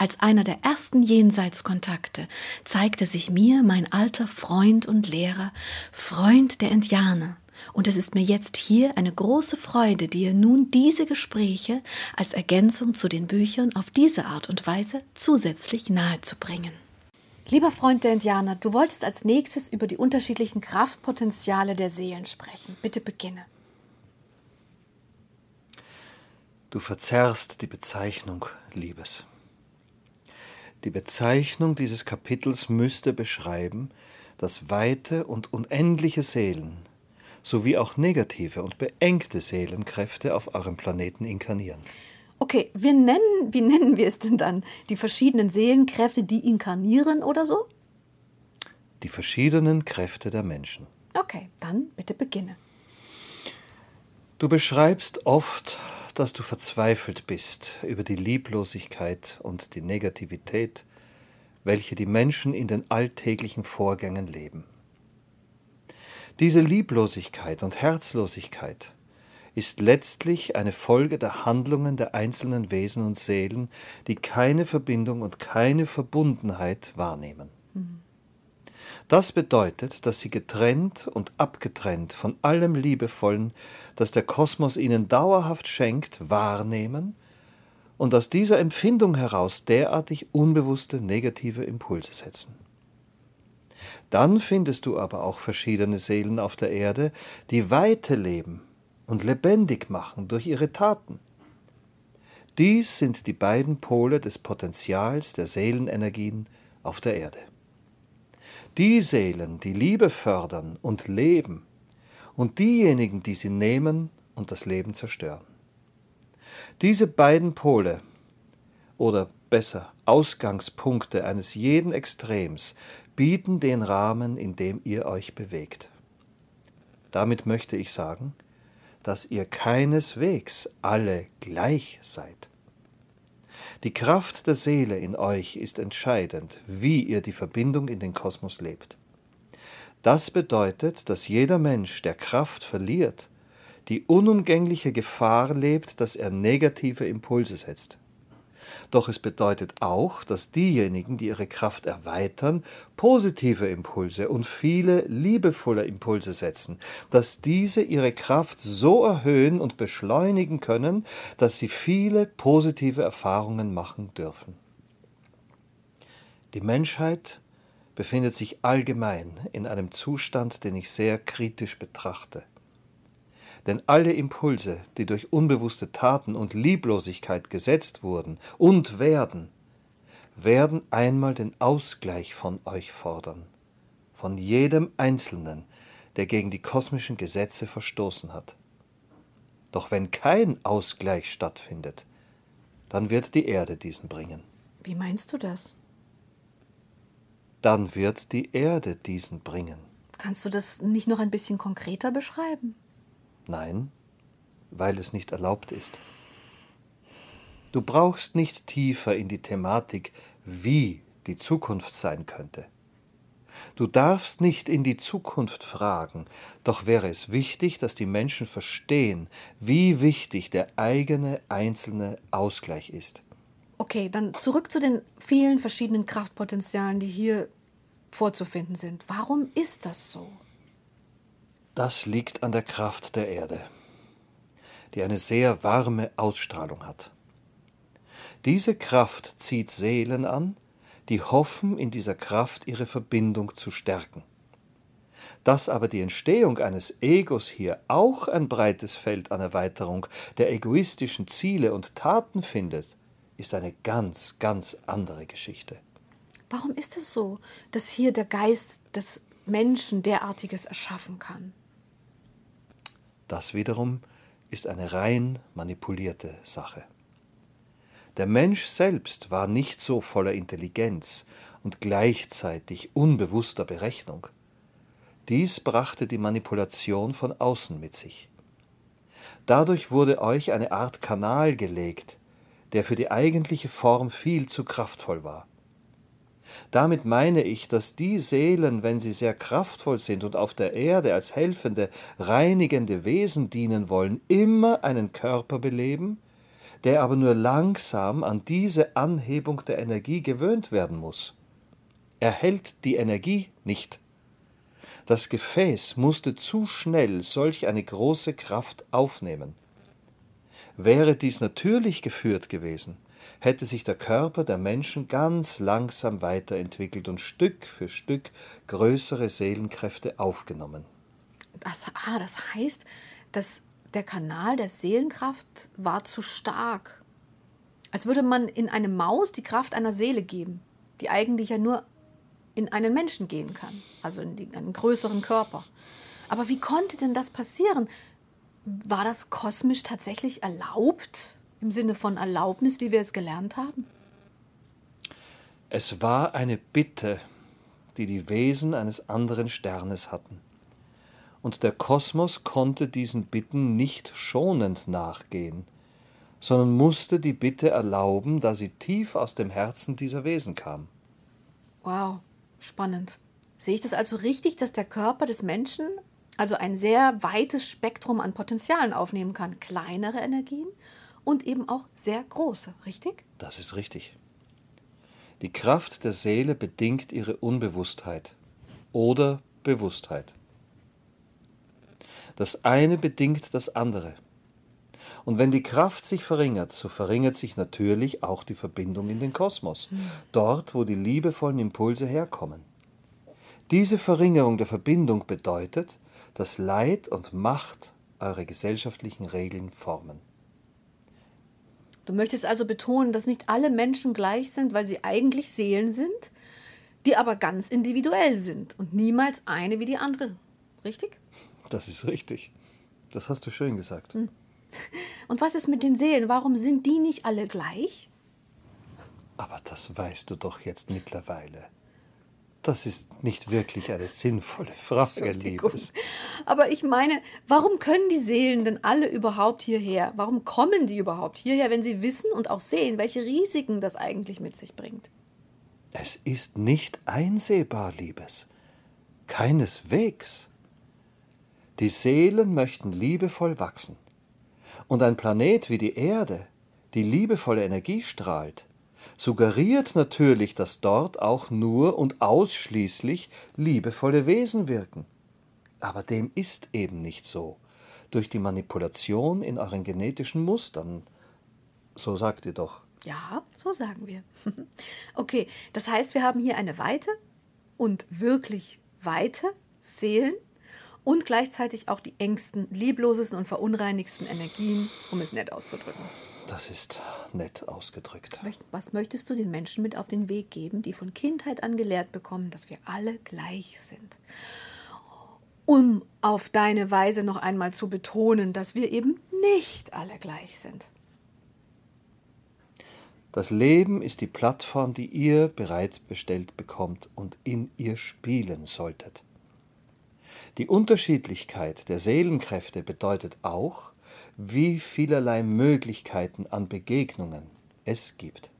Als einer der ersten Jenseitskontakte zeigte sich mir mein alter Freund und Lehrer, Freund der Indianer, und es ist mir jetzt hier eine große Freude, dir nun diese Gespräche als Ergänzung zu den Büchern auf diese Art und Weise zusätzlich nahezubringen. Lieber Freund der Indianer, du wolltest als nächstes über die unterschiedlichen Kraftpotenziale der Seelen sprechen. Bitte beginne. Du verzerrst die Bezeichnung Liebes. Die Bezeichnung dieses Kapitels müsste beschreiben, dass weite und unendliche Seelen sowie auch negative und beengte Seelenkräfte auf eurem Planeten inkarnieren. Okay, wir nennen, wie nennen wir es denn dann? Die verschiedenen Seelenkräfte, die inkarnieren oder so? Die verschiedenen Kräfte der Menschen. Okay, dann bitte beginne. Du beschreibst oft, dass du verzweifelt bist über die Lieblosigkeit und die Negativität, welche die Menschen in den alltäglichen Vorgängen leben. Diese Lieblosigkeit und Herzlosigkeit ist letztlich eine Folge der Handlungen der einzelnen Wesen und Seelen, die keine Verbindung und keine Verbundenheit wahrnehmen. Das bedeutet, dass sie getrennt und abgetrennt von allem Liebevollen, das der Kosmos ihnen dauerhaft schenkt, wahrnehmen und aus dieser Empfindung heraus derartig unbewusste negative Impulse setzen. Dann findest du aber auch verschiedene Seelen auf der Erde, die Weite leben und lebendig machen durch ihre Taten. Dies sind die beiden Pole des Potenzials der Seelenenergien auf der Erde. Die Seelen, die Liebe fördern und leben, und diejenigen, die sie nehmen und das Leben zerstören. Diese beiden Pole, oder besser Ausgangspunkte eines jeden Extrems, bieten den Rahmen, in dem ihr euch bewegt. Damit möchte ich sagen, dass ihr keineswegs alle gleich seid. Die Kraft der Seele in euch ist entscheidend, wie ihr die Verbindung in den Kosmos lebt. Das bedeutet, dass jeder Mensch, der Kraft verliert, die unumgängliche Gefahr lebt, dass er negative Impulse setzt. Doch es bedeutet auch, dass diejenigen, die ihre Kraft erweitern, positive Impulse und viele liebevolle Impulse setzen, dass diese ihre Kraft so erhöhen und beschleunigen können, dass sie viele positive Erfahrungen machen dürfen. Die Menschheit befindet sich allgemein in einem Zustand, den ich sehr kritisch betrachte. Denn alle Impulse, die durch unbewusste Taten und Lieblosigkeit gesetzt wurden und werden, werden einmal den Ausgleich von euch fordern, von jedem Einzelnen, der gegen die kosmischen Gesetze verstoßen hat. Doch wenn kein Ausgleich stattfindet, dann wird die Erde diesen bringen. Wie meinst du das? Dann wird die Erde diesen bringen. Kannst du das nicht noch ein bisschen konkreter beschreiben? Nein, weil es nicht erlaubt ist. Du brauchst nicht tiefer in die Thematik, wie die Zukunft sein könnte. Du darfst nicht in die Zukunft fragen, doch wäre es wichtig, dass die Menschen verstehen, wie wichtig der eigene einzelne Ausgleich ist. Okay, dann zurück zu den vielen verschiedenen Kraftpotenzialen, die hier vorzufinden sind. Warum ist das so? Das liegt an der Kraft der Erde, die eine sehr warme Ausstrahlung hat. Diese Kraft zieht Seelen an, die hoffen, in dieser Kraft ihre Verbindung zu stärken. Dass aber die Entstehung eines Egos hier auch ein breites Feld an Erweiterung der egoistischen Ziele und Taten findet, ist eine ganz, ganz andere Geschichte. Warum ist es so, dass hier der Geist des Menschen derartiges erschaffen kann? Das wiederum ist eine rein manipulierte Sache. Der Mensch selbst war nicht so voller Intelligenz und gleichzeitig unbewusster Berechnung. Dies brachte die Manipulation von außen mit sich. Dadurch wurde euch eine Art Kanal gelegt, der für die eigentliche Form viel zu kraftvoll war. Damit meine ich, dass die Seelen, wenn sie sehr kraftvoll sind und auf der Erde als helfende, reinigende Wesen dienen wollen, immer einen Körper beleben, der aber nur langsam an diese Anhebung der Energie gewöhnt werden muss. Er hält die Energie nicht. Das Gefäß musste zu schnell solch eine große Kraft aufnehmen. Wäre dies natürlich geführt gewesen, hätte sich der Körper der Menschen ganz langsam weiterentwickelt und Stück für Stück größere Seelenkräfte aufgenommen. Das, ah, das heißt, dass der Kanal der Seelenkraft war zu stark. Als würde man in eine Maus die Kraft einer Seele geben, die eigentlich ja nur in einen Menschen gehen kann, also in einen größeren Körper. Aber wie konnte denn das passieren? War das kosmisch tatsächlich erlaubt? Im Sinne von Erlaubnis, wie wir es gelernt haben? Es war eine Bitte, die die Wesen eines anderen Sternes hatten. Und der Kosmos konnte diesen Bitten nicht schonend nachgehen, sondern musste die Bitte erlauben, da sie tief aus dem Herzen dieser Wesen kam. Wow, spannend. Sehe ich das also richtig, dass der Körper des Menschen also ein sehr weites Spektrum an Potenzialen aufnehmen kann? Kleinere Energien und eben auch sehr große, richtig? Das ist richtig. Die Kraft der Seele bedingt ihre Unbewusstheit oder Bewusstheit. Das eine bedingt das andere. Und wenn die Kraft sich verringert, so verringert sich natürlich auch die Verbindung in den Kosmos, dort, wo die liebevollen Impulse herkommen. Diese Verringerung der Verbindung bedeutet, dass Leid und Macht eure gesellschaftlichen Regeln formen. Du möchtest also betonen, dass nicht alle Menschen gleich sind, weil sie eigentlich Seelen sind, die aber ganz individuell sind und niemals eine wie die andere. Richtig? Das ist richtig. Das hast du schön gesagt. Hm. Und was ist mit den Seelen? Warum sind die nicht alle gleich? Aber das weißt du doch jetzt mittlerweile. Das ist nicht wirklich eine sinnvolle Frage, Liebes. Aber ich meine, warum können die Seelen denn alle überhaupt hierher? Warum kommen die überhaupt hierher, wenn sie wissen und auch sehen, welche Risiken das eigentlich mit sich bringt? Es ist nicht einsehbar, Liebes. Keineswegs. Die Seelen möchten liebevoll wachsen. Und ein Planet wie die Erde, die liebevolle Energie strahlt, suggeriert natürlich, dass dort auch nur und ausschließlich liebevolle Wesen wirken. Aber dem ist eben nicht so. Durch die Manipulation in euren genetischen Mustern. So sagt ihr doch. Ja, so sagen wir. okay, das heißt, wir haben hier eine weite und wirklich weite Seelen und gleichzeitig auch die engsten, lieblosesten und verunreinigsten Energien, um es nett auszudrücken. Das ist nett ausgedrückt. Was möchtest du den Menschen mit auf den Weg geben, die von Kindheit an gelehrt bekommen, dass wir alle gleich sind? Um auf deine Weise noch einmal zu betonen, dass wir eben nicht alle gleich sind. Das Leben ist die Plattform, die ihr bereitbestellt bekommt und in ihr spielen solltet. Die Unterschiedlichkeit der Seelenkräfte bedeutet auch, wie vielerlei Möglichkeiten an Begegnungen es gibt.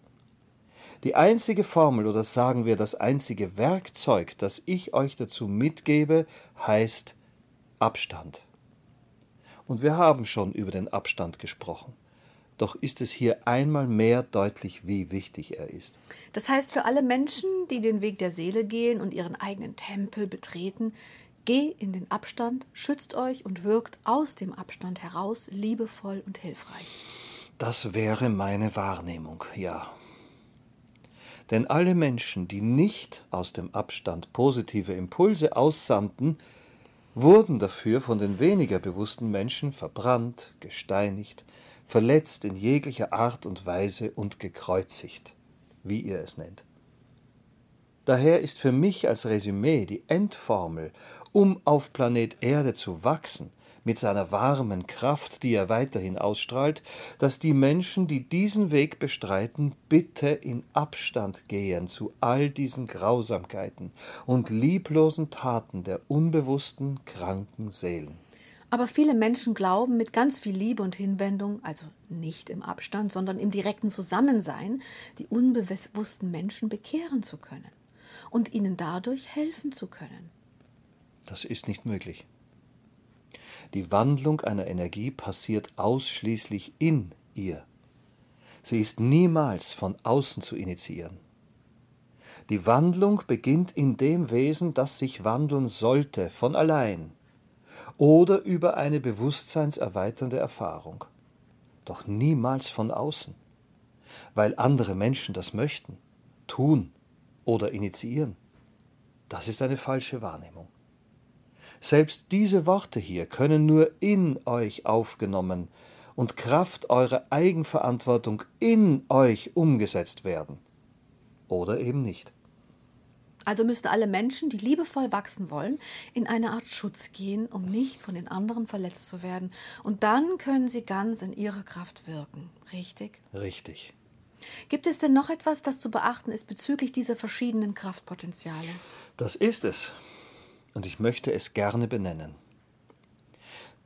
Die einzige Formel oder sagen wir das einzige Werkzeug, das ich euch dazu mitgebe, heißt Abstand. Und wir haben schon über den Abstand gesprochen. Doch ist es hier einmal mehr deutlich, wie wichtig er ist. Das heißt, für alle Menschen, die den Weg der Seele gehen und ihren eigenen Tempel betreten, Geh in den Abstand, schützt euch und wirkt aus dem Abstand heraus liebevoll und hilfreich. Das wäre meine Wahrnehmung, ja. Denn alle Menschen, die nicht aus dem Abstand positive Impulse aussandten, wurden dafür von den weniger bewussten Menschen verbrannt, gesteinigt, verletzt in jeglicher Art und Weise und gekreuzigt, wie ihr es nennt. Daher ist für mich als Resümee die Endformel, um auf Planet Erde zu wachsen, mit seiner warmen Kraft, die er weiterhin ausstrahlt, dass die Menschen, die diesen Weg bestreiten, bitte in Abstand gehen zu all diesen Grausamkeiten und lieblosen Taten der unbewussten, kranken Seelen. Aber viele Menschen glauben, mit ganz viel Liebe und Hinwendung, also nicht im Abstand, sondern im direkten Zusammensein, die unbewussten Menschen bekehren zu können und ihnen dadurch helfen zu können. Das ist nicht möglich. Die Wandlung einer Energie passiert ausschließlich in ihr. Sie ist niemals von außen zu initiieren. Die Wandlung beginnt in dem Wesen, das sich wandeln sollte, von allein oder über eine bewusstseinserweiternde Erfahrung, doch niemals von außen, weil andere Menschen das möchten, tun oder initiieren. Das ist eine falsche Wahrnehmung. Selbst diese Worte hier können nur in euch aufgenommen und Kraft eurer Eigenverantwortung in euch umgesetzt werden. Oder eben nicht. Also müssen alle Menschen, die liebevoll wachsen wollen, in eine Art Schutz gehen, um nicht von den anderen verletzt zu werden. Und dann können sie ganz in ihrer Kraft wirken. Richtig? Richtig. Gibt es denn noch etwas, das zu beachten ist bezüglich dieser verschiedenen Kraftpotenziale? Das ist es und ich möchte es gerne benennen.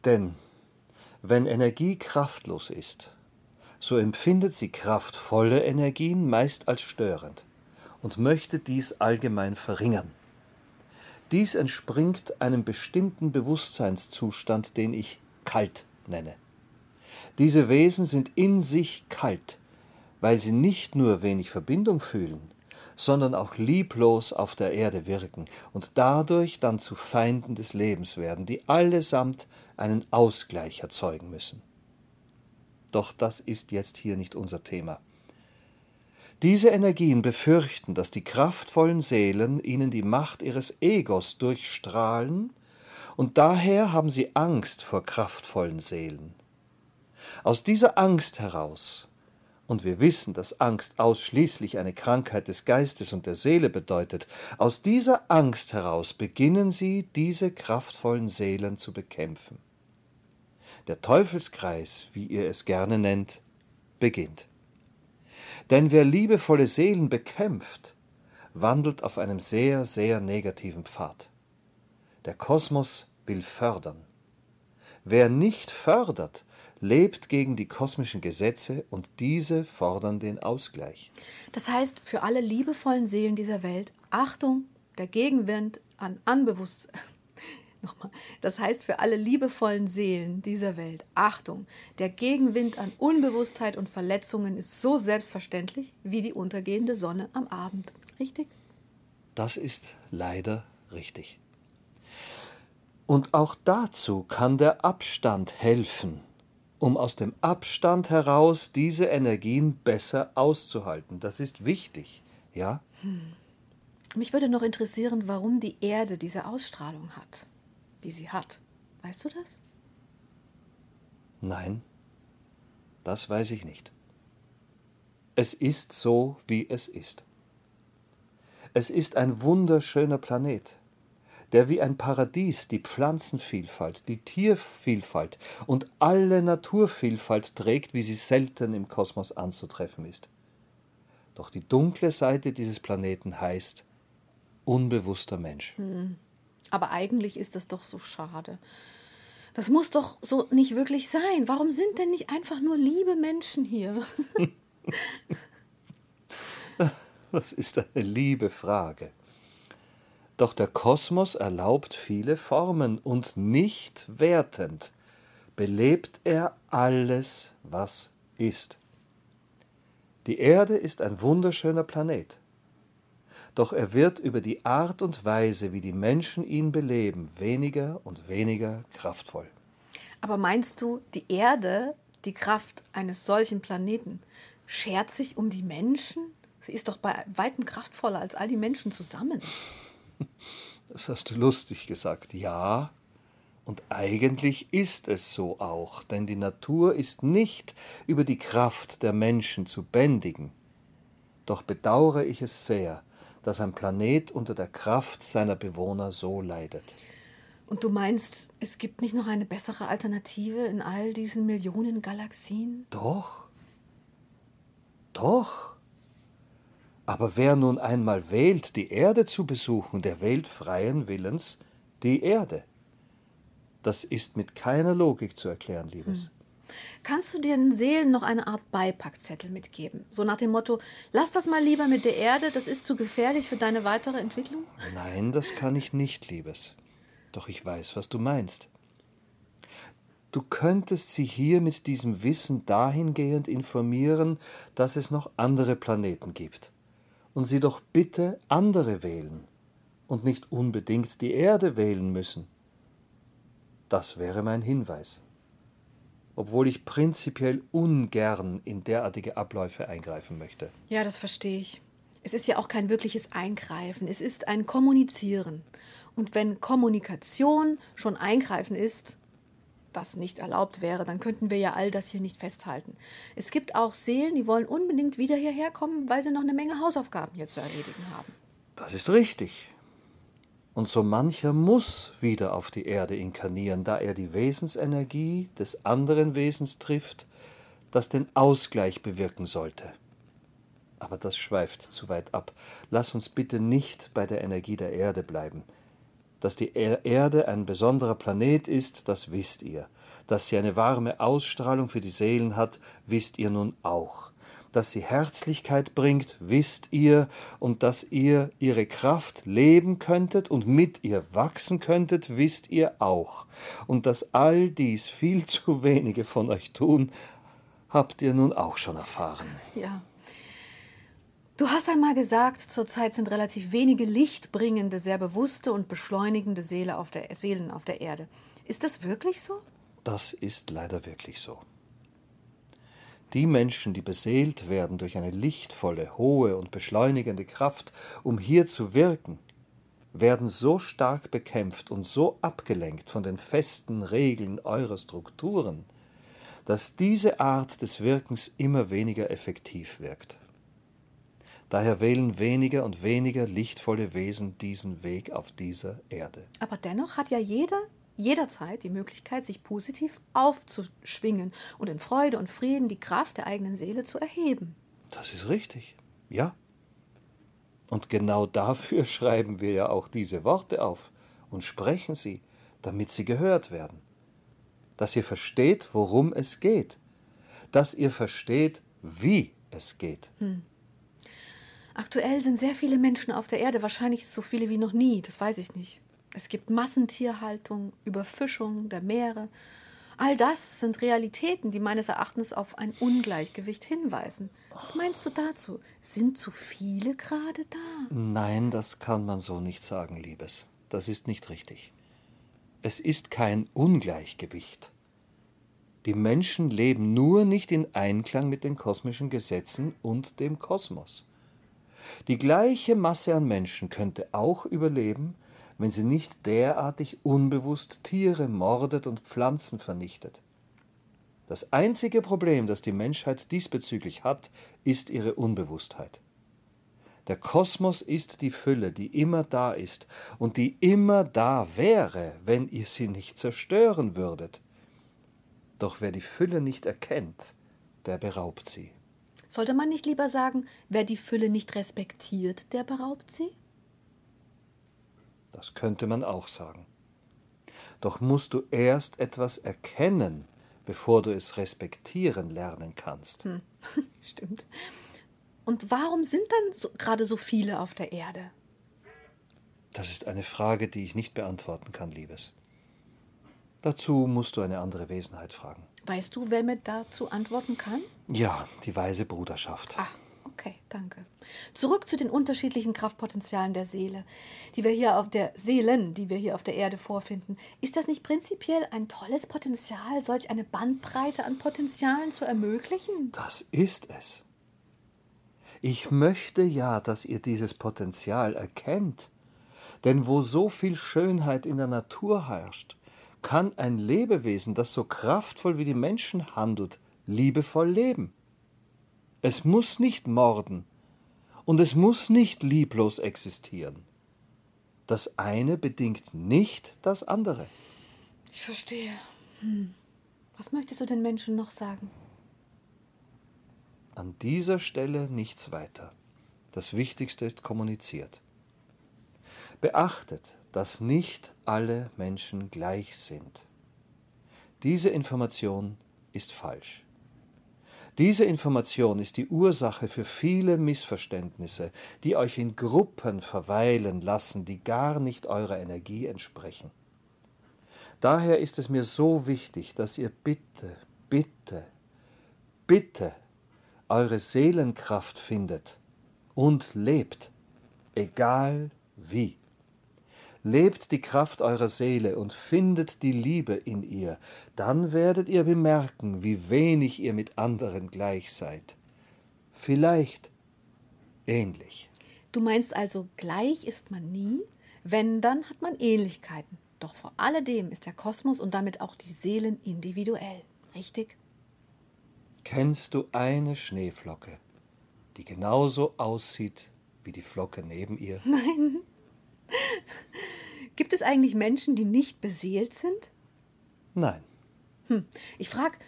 Denn wenn Energie kraftlos ist, so empfindet sie kraftvolle Energien meist als störend und möchte dies allgemein verringern. Dies entspringt einem bestimmten Bewusstseinszustand, den ich kalt nenne. Diese Wesen sind in sich kalt, weil sie nicht nur wenig Verbindung fühlen, sondern auch lieblos auf der Erde wirken und dadurch dann zu Feinden des Lebens werden, die allesamt einen Ausgleich erzeugen müssen. Doch das ist jetzt hier nicht unser Thema. Diese Energien befürchten, dass die kraftvollen Seelen ihnen die Macht ihres Egos durchstrahlen, und daher haben sie Angst vor kraftvollen Seelen. Aus dieser Angst heraus und wir wissen, dass Angst ausschließlich eine Krankheit des Geistes und der Seele bedeutet, aus dieser Angst heraus beginnen sie, diese kraftvollen Seelen zu bekämpfen. Der Teufelskreis, wie ihr es gerne nennt, beginnt. Denn wer liebevolle Seelen bekämpft, wandelt auf einem sehr, sehr negativen Pfad. Der Kosmos will fördern. Wer nicht fördert, lebt gegen die kosmischen Gesetze und diese fordern den Ausgleich. Das heißt, für alle liebevollen Seelen dieser Welt, Achtung, der Gegenwind an Anbewusstsein. Nochmal. Das heißt für alle liebevollen Seelen dieser Welt, Achtung, der Gegenwind an Unbewusstheit und Verletzungen ist so selbstverständlich wie die untergehende Sonne am Abend. Richtig? Das ist leider richtig. Und auch dazu kann der Abstand helfen, um aus dem Abstand heraus diese Energien besser auszuhalten. Das ist wichtig, ja? Hm. Mich würde noch interessieren, warum die Erde diese Ausstrahlung hat, die sie hat. Weißt du das? Nein, das weiß ich nicht. Es ist so, wie es ist. Es ist ein wunderschöner Planet der wie ein Paradies die Pflanzenvielfalt, die Tiervielfalt und alle Naturvielfalt trägt, wie sie selten im Kosmos anzutreffen ist. Doch die dunkle Seite dieses Planeten heißt unbewusster Mensch. Hm. Aber eigentlich ist das doch so schade. Das muss doch so nicht wirklich sein. Warum sind denn nicht einfach nur liebe Menschen hier? das ist eine liebe Frage. Doch der Kosmos erlaubt viele Formen und nicht wertend belebt er alles, was ist. Die Erde ist ein wunderschöner Planet. Doch er wird über die Art und Weise, wie die Menschen ihn beleben, weniger und weniger kraftvoll. Aber meinst du, die Erde, die Kraft eines solchen Planeten, schert sich um die Menschen? Sie ist doch bei weitem kraftvoller als all die Menschen zusammen. Das hast du lustig gesagt. Ja, und eigentlich ist es so auch, denn die Natur ist nicht über die Kraft der Menschen zu bändigen. Doch bedauere ich es sehr, dass ein Planet unter der Kraft seiner Bewohner so leidet. Und du meinst, es gibt nicht noch eine bessere Alternative in all diesen Millionen Galaxien? Doch. Doch. Aber wer nun einmal wählt, die Erde zu besuchen, der wählt freien Willens die Erde. Das ist mit keiner Logik zu erklären, Liebes. Hm. Kannst du den Seelen noch eine Art Beipackzettel mitgeben? So nach dem Motto, lass das mal lieber mit der Erde, das ist zu gefährlich für deine weitere Entwicklung? Nein, das kann ich nicht, Liebes. Doch ich weiß, was du meinst. Du könntest sie hier mit diesem Wissen dahingehend informieren, dass es noch andere Planeten gibt. Und sie doch bitte andere wählen und nicht unbedingt die Erde wählen müssen. Das wäre mein Hinweis obwohl ich prinzipiell ungern in derartige Abläufe eingreifen möchte. Ja, das verstehe ich. Es ist ja auch kein wirkliches Eingreifen, es ist ein Kommunizieren. Und wenn Kommunikation schon Eingreifen ist, was nicht erlaubt wäre, dann könnten wir ja all das hier nicht festhalten. Es gibt auch Seelen, die wollen unbedingt wieder hierher kommen, weil sie noch eine Menge Hausaufgaben hier zu erledigen haben. Das ist richtig. Und so mancher muss wieder auf die Erde inkarnieren, da er die Wesensenergie des anderen Wesens trifft, das den Ausgleich bewirken sollte. Aber das schweift zu weit ab. Lass uns bitte nicht bei der Energie der Erde bleiben. Dass die Erde ein besonderer Planet ist, das wisst ihr. Dass sie eine warme Ausstrahlung für die Seelen hat, wisst ihr nun auch dass sie Herzlichkeit bringt, wisst ihr, und dass ihr ihre Kraft leben könntet und mit ihr wachsen könntet, wisst ihr auch. Und dass all dies viel zu wenige von euch tun, habt ihr nun auch schon erfahren. Ja. Du hast einmal gesagt, zurzeit sind relativ wenige lichtbringende, sehr bewusste und beschleunigende Seele auf der, Seelen auf der Erde. Ist das wirklich so? Das ist leider wirklich so. Die Menschen, die beseelt werden durch eine lichtvolle, hohe und beschleunigende Kraft, um hier zu wirken, werden so stark bekämpft und so abgelenkt von den festen Regeln eurer Strukturen, dass diese Art des Wirkens immer weniger effektiv wirkt. Daher wählen weniger und weniger lichtvolle Wesen diesen Weg auf dieser Erde. Aber dennoch hat ja jeder jederzeit die Möglichkeit, sich positiv aufzuschwingen und in Freude und Frieden die Kraft der eigenen Seele zu erheben. Das ist richtig, ja. Und genau dafür schreiben wir ja auch diese Worte auf und sprechen sie, damit sie gehört werden. Dass ihr versteht, worum es geht. Dass ihr versteht, wie es geht. Hm. Aktuell sind sehr viele Menschen auf der Erde, wahrscheinlich so viele wie noch nie, das weiß ich nicht. Es gibt Massentierhaltung, Überfischung der Meere. All das sind Realitäten, die meines Erachtens auf ein Ungleichgewicht hinweisen. Was meinst du dazu? Sind zu viele gerade da? Nein, das kann man so nicht sagen, Liebes. Das ist nicht richtig. Es ist kein Ungleichgewicht. Die Menschen leben nur nicht in Einklang mit den kosmischen Gesetzen und dem Kosmos. Die gleiche Masse an Menschen könnte auch überleben, wenn sie nicht derartig unbewusst Tiere mordet und Pflanzen vernichtet. Das einzige Problem, das die Menschheit diesbezüglich hat, ist ihre Unbewusstheit. Der Kosmos ist die Fülle, die immer da ist und die immer da wäre, wenn ihr sie nicht zerstören würdet. Doch wer die Fülle nicht erkennt, der beraubt sie. Sollte man nicht lieber sagen, wer die Fülle nicht respektiert, der beraubt sie? Das könnte man auch sagen. Doch musst du erst etwas erkennen, bevor du es respektieren lernen kannst. Hm. Stimmt. Und warum sind dann so, gerade so viele auf der Erde? Das ist eine Frage, die ich nicht beantworten kann, Liebes. Dazu musst du eine andere Wesenheit fragen. Weißt du, wer mir dazu antworten kann? Ja, die weise Bruderschaft. Ach, Okay, danke. Zurück zu den unterschiedlichen Kraftpotenzialen der Seele, die wir hier auf der Seelen, die wir hier auf der Erde vorfinden. Ist das nicht prinzipiell ein tolles Potenzial, solch eine Bandbreite an Potenzialen zu ermöglichen? Das ist es. Ich möchte ja, dass ihr dieses Potenzial erkennt. Denn wo so viel Schönheit in der Natur herrscht, kann ein Lebewesen, das so kraftvoll wie die Menschen handelt, liebevoll leben. Es muss nicht morden und es muss nicht lieblos existieren. Das eine bedingt nicht das andere. Ich verstehe. Hm. Was möchtest du den Menschen noch sagen? An dieser Stelle nichts weiter. Das Wichtigste ist kommuniziert. Beachtet, dass nicht alle Menschen gleich sind. Diese Information ist falsch. Diese Information ist die Ursache für viele Missverständnisse, die euch in Gruppen verweilen lassen, die gar nicht eurer Energie entsprechen. Daher ist es mir so wichtig, dass ihr bitte, bitte, bitte eure Seelenkraft findet und lebt, egal wie. Lebt die Kraft eurer Seele und findet die Liebe in ihr, dann werdet ihr bemerken, wie wenig ihr mit anderen gleich seid. Vielleicht ähnlich. Du meinst also, gleich ist man nie, wenn dann hat man Ähnlichkeiten. Doch vor alledem ist der Kosmos und damit auch die Seelen individuell, richtig? Kennst du eine Schneeflocke, die genauso aussieht wie die Flocke neben ihr? Nein. Gibt es eigentlich Menschen, die nicht beseelt sind? Nein. Hm. Ich frage,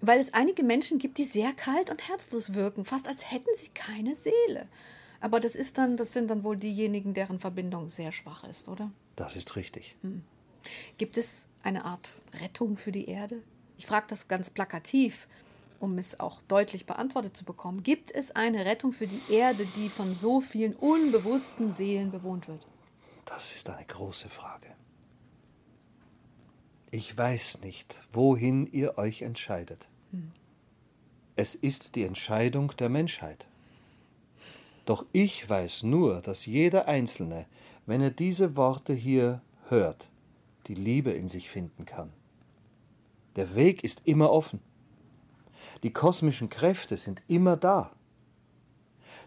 weil es einige Menschen gibt, die sehr kalt und herzlos wirken, fast als hätten sie keine Seele. Aber das ist dann, das sind dann wohl diejenigen, deren Verbindung sehr schwach ist, oder? Das ist richtig. Hm. Gibt es eine Art Rettung für die Erde? Ich frage das ganz plakativ, um es auch deutlich beantwortet zu bekommen. Gibt es eine Rettung für die Erde, die von so vielen unbewussten Seelen bewohnt wird? Das ist eine große Frage. Ich weiß nicht, wohin ihr euch entscheidet. Es ist die Entscheidung der Menschheit. Doch ich weiß nur, dass jeder Einzelne, wenn er diese Worte hier hört, die Liebe in sich finden kann. Der Weg ist immer offen. Die kosmischen Kräfte sind immer da.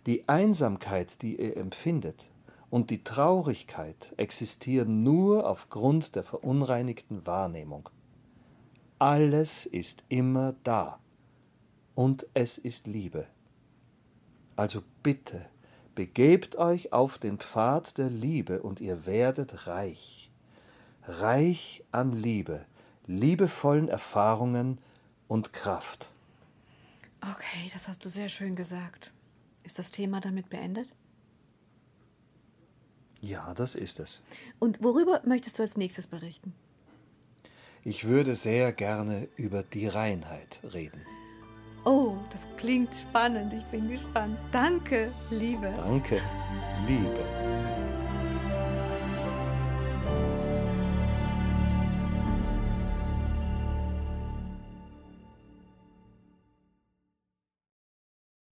Die Einsamkeit, die ihr empfindet, und die Traurigkeit existieren nur aufgrund der verunreinigten Wahrnehmung. Alles ist immer da und es ist Liebe. Also bitte, begebt euch auf den Pfad der Liebe und ihr werdet reich, reich an Liebe, liebevollen Erfahrungen und Kraft. Okay, das hast du sehr schön gesagt. Ist das Thema damit beendet? Ja, das ist es. Und worüber möchtest du als nächstes berichten? Ich würde sehr gerne über die Reinheit reden. Oh, das klingt spannend. Ich bin gespannt. Danke, Liebe. Danke, Liebe.